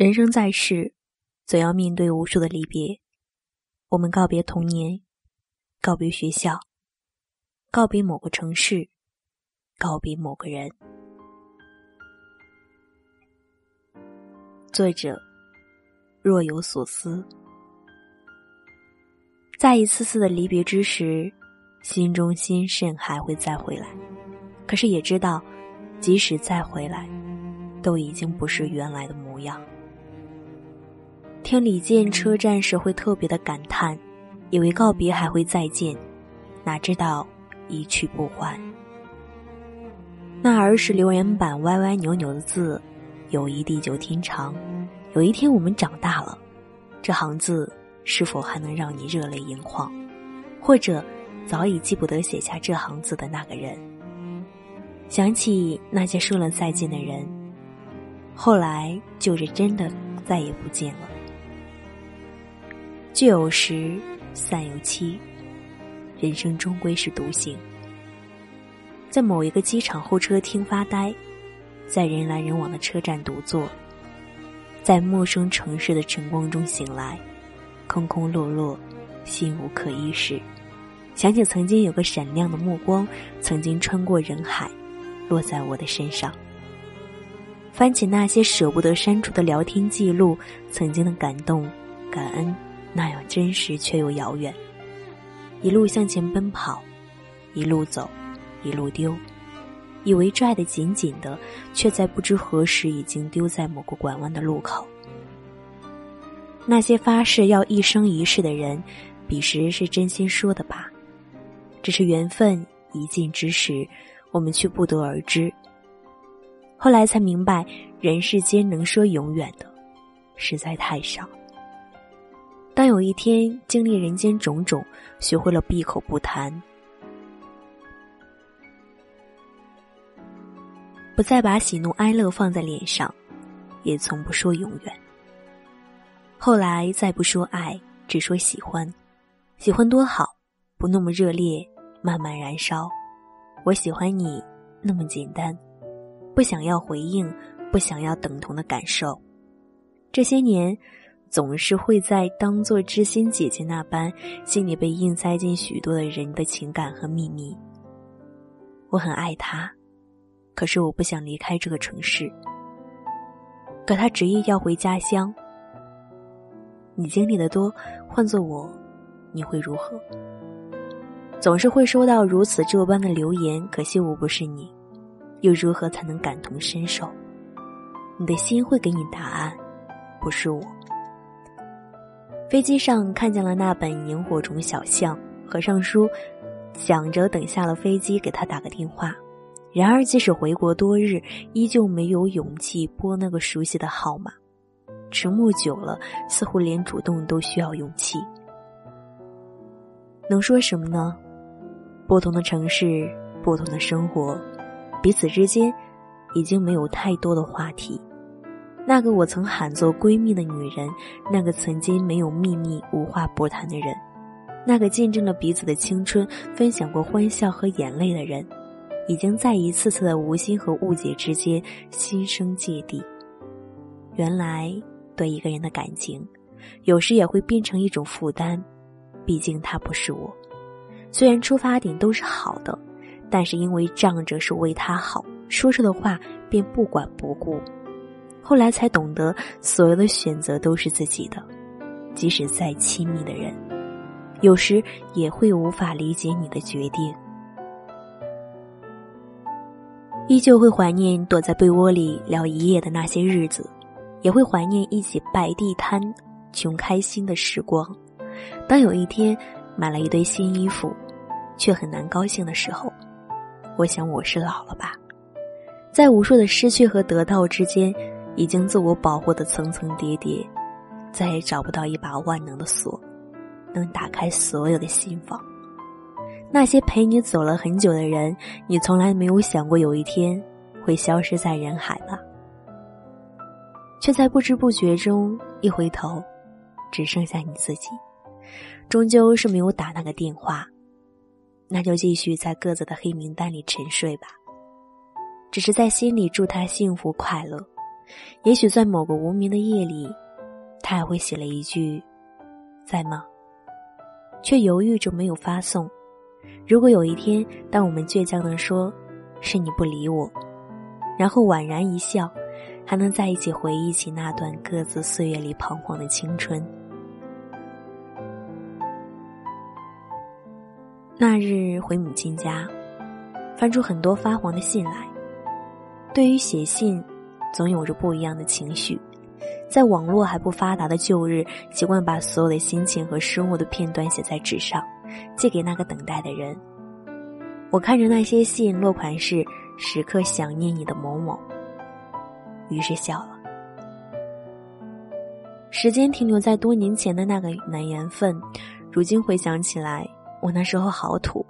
人生在世，总要面对无数的离别。我们告别童年，告别学校，告别某个城市，告别某个人。作者若有所思，在一次次的离别之时，心中心甚还会再回来。可是也知道，即使再回来，都已经不是原来的模样。听李健车站时会特别的感叹，以为告别还会再见，哪知道一去不还。那儿时留言板歪歪扭扭的字，友谊地久天长。有一天我们长大了，这行字是否还能让你热泪盈眶？或者早已记不得写下这行字的那个人？想起那些说了再见的人，后来就是真的再也不见了。聚有时，散有期。人生终归是独行。在某一个机场候车厅发呆，在人来人往的车站独坐，在陌生城市的晨光中醒来，空空落落，心无可依时，想起曾经有个闪亮的目光，曾经穿过人海，落在我的身上。翻起那些舍不得删除的聊天记录，曾经的感动、感恩。那样真实却又遥远，一路向前奔跑，一路走，一路丢，以为拽得紧紧的，却在不知何时已经丢在某个拐弯的路口。那些发誓要一生一世的人，彼时是真心说的吧？只是缘分一尽之时，我们却不得而知。后来才明白，人世间能说永远的，实在太少。有一天经历人间种种，学会了闭口不谈，不再把喜怒哀乐放在脸上，也从不说永远。后来再不说爱，只说喜欢，喜欢多好，不那么热烈，慢慢燃烧。我喜欢你，那么简单，不想要回应，不想要等同的感受。这些年。总是会在当做知心姐姐那般，心里被硬塞进许多的人的情感和秘密。我很爱他，可是我不想离开这个城市。可他执意要回家乡。你经历的多，换做我，你会如何？总是会收到如此这般的留言，可惜我不是你，又如何才能感同身受？你的心会给你答案，不是我。飞机上看见了那本《萤火虫小象》，合上书，想着等下了飞机给他打个电话。然而，即使回国多日，依旧没有勇气拨那个熟悉的号码。沉默久了，似乎连主动都需要勇气。能说什么呢？不同的城市，不同的生活，彼此之间已经没有太多的话题。那个我曾喊作闺蜜的女人，那个曾经没有秘密、无话不谈的人，那个见证了彼此的青春、分享过欢笑和眼泪的人，已经在一次次的无心和误解之间心生芥蒂。原来，对一个人的感情，有时也会变成一种负担。毕竟他不是我，虽然出发点都是好的，但是因为仗着是为他好，说出的话便不管不顾。后来才懂得，所有的选择都是自己的，即使再亲密的人，有时也会无法理解你的决定。依旧会怀念躲在被窝里聊一夜的那些日子，也会怀念一起摆地摊、穷开心的时光。当有一天买了一堆新衣服，却很难高兴的时候，我想我是老了吧，在无数的失去和得到之间。已经自我保护的层层叠叠，再也找不到一把万能的锁，能打开所有的心房。那些陪你走了很久的人，你从来没有想过有一天会消失在人海吧？却在不知不觉中一回头，只剩下你自己。终究是没有打那个电话，那就继续在各自的黑名单里沉睡吧。只是在心里祝他幸福快乐。也许在某个无名的夜里，他还会写了一句“在吗”，却犹豫着没有发送。如果有一天，当我们倔强的说“是你不理我”，然后宛然一笑，还能在一起回忆起那段各自岁月里彷徨的青春。那日回母亲家，翻出很多发黄的信来。对于写信，总有着不一样的情绪。在网络还不发达的旧日，习惯把所有的心情和生活的片段写在纸上，寄给那个等待的人。我看着那些信，落款是“时刻想念你的某某”，于是笑了。时间停留在多年前的那个难缘分，如今回想起来。我那时候好土，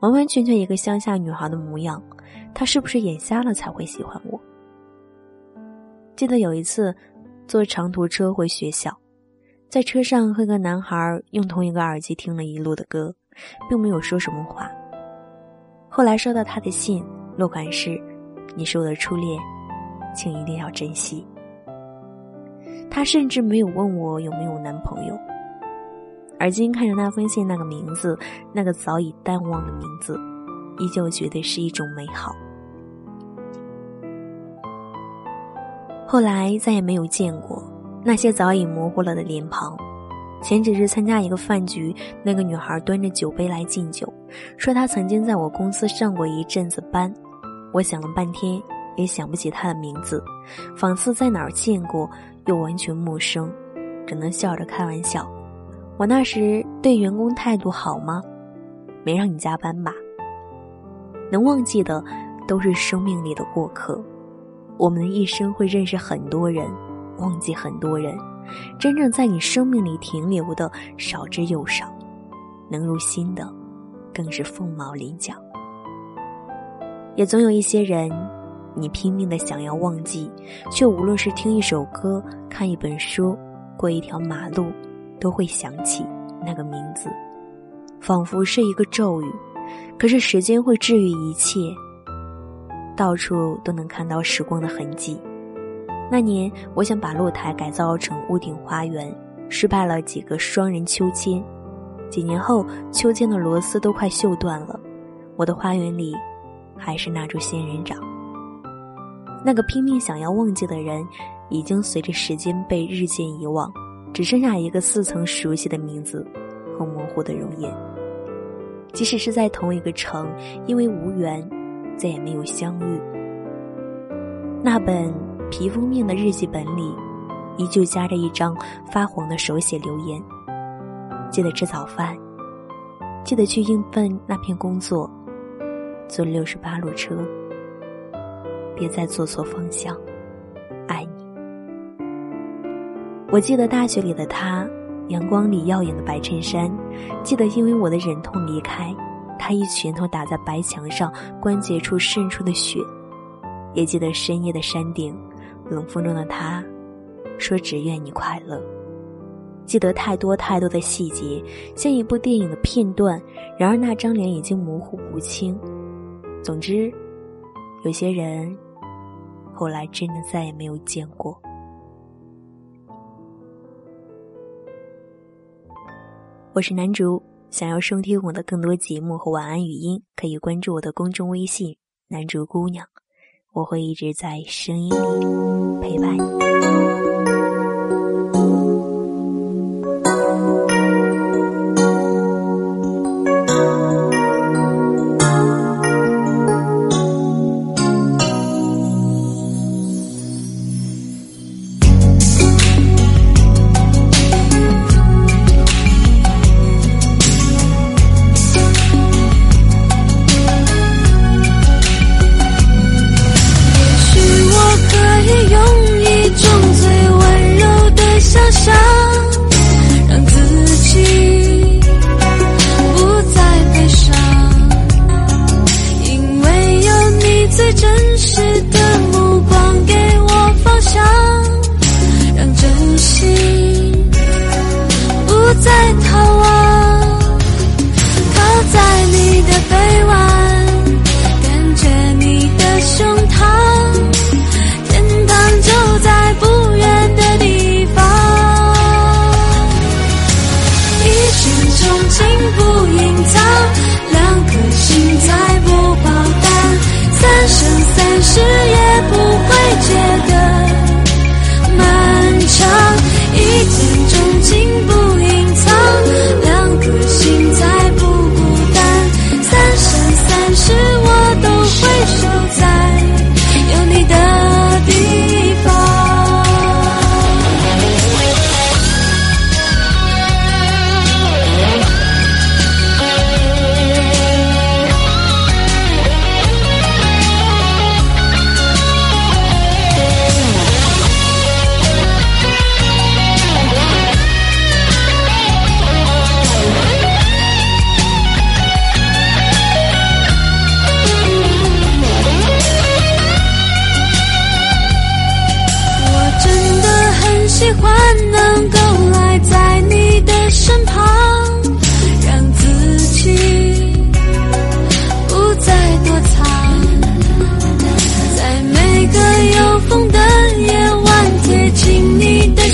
完完全全一个乡下女孩的模样。他是不是眼瞎了才会喜欢我？记得有一次坐长途车回学校，在车上和个男孩用同一个耳机听了一路的歌，并没有说什么话。后来收到他的信，落款是：“你是我的初恋，请一定要珍惜。”他甚至没有问我有没有男朋友。而今看着那封信，那个名字，那个早已淡忘的名字，依旧觉得是一种美好。后来再也没有见过那些早已模糊了的脸庞。前几日参加一个饭局，那个女孩端着酒杯来敬酒，说她曾经在我公司上过一阵子班。我想了半天，也想不起她的名字，仿似在哪儿见过，又完全陌生，只能笑着开玩笑。我那时对员工态度好吗？没让你加班吧？能忘记的都是生命里的过客。我们的一生会认识很多人，忘记很多人，真正在你生命里停留的少之又少，能入心的更是凤毛麟角。也总有一些人，你拼命的想要忘记，却无论是听一首歌、看一本书、过一条马路。都会想起那个名字，仿佛是一个咒语。可是时间会治愈一切，到处都能看到时光的痕迹。那年，我想把露台改造成屋顶花园，失败了几个双人秋千。几年后，秋千的螺丝都快锈断了，我的花园里还是那株仙人掌。那个拼命想要忘记的人，已经随着时间被日渐遗忘。只剩下一个似曾熟悉的名字和模糊的容颜。即使是在同一个城，因为无缘，再也没有相遇。那本皮封面的日记本里，依旧夹着一张发黄的手写留言：记得吃早饭，记得去应份那片工作，坐六十八路车，别再坐错方向。爱你我记得大学里的他，阳光里耀眼的白衬衫；记得因为我的忍痛离开，他一拳头打在白墙上，关节处渗出的血；也记得深夜的山顶，冷风中的他，说只愿你快乐。记得太多太多的细节，像一部电影的片段。然而那张脸已经模糊不清。总之，有些人，后来真的再也没有见过。我是南竹，想要收听我的更多节目和晚安语音，可以关注我的公众微信“南竹姑娘”，我会一直在声音里陪伴你。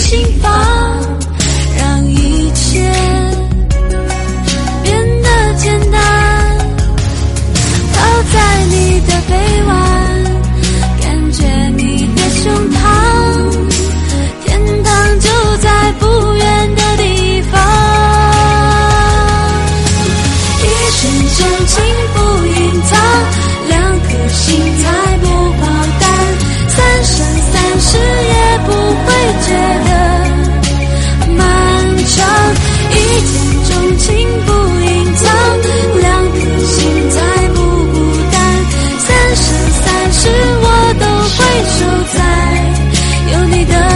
心你的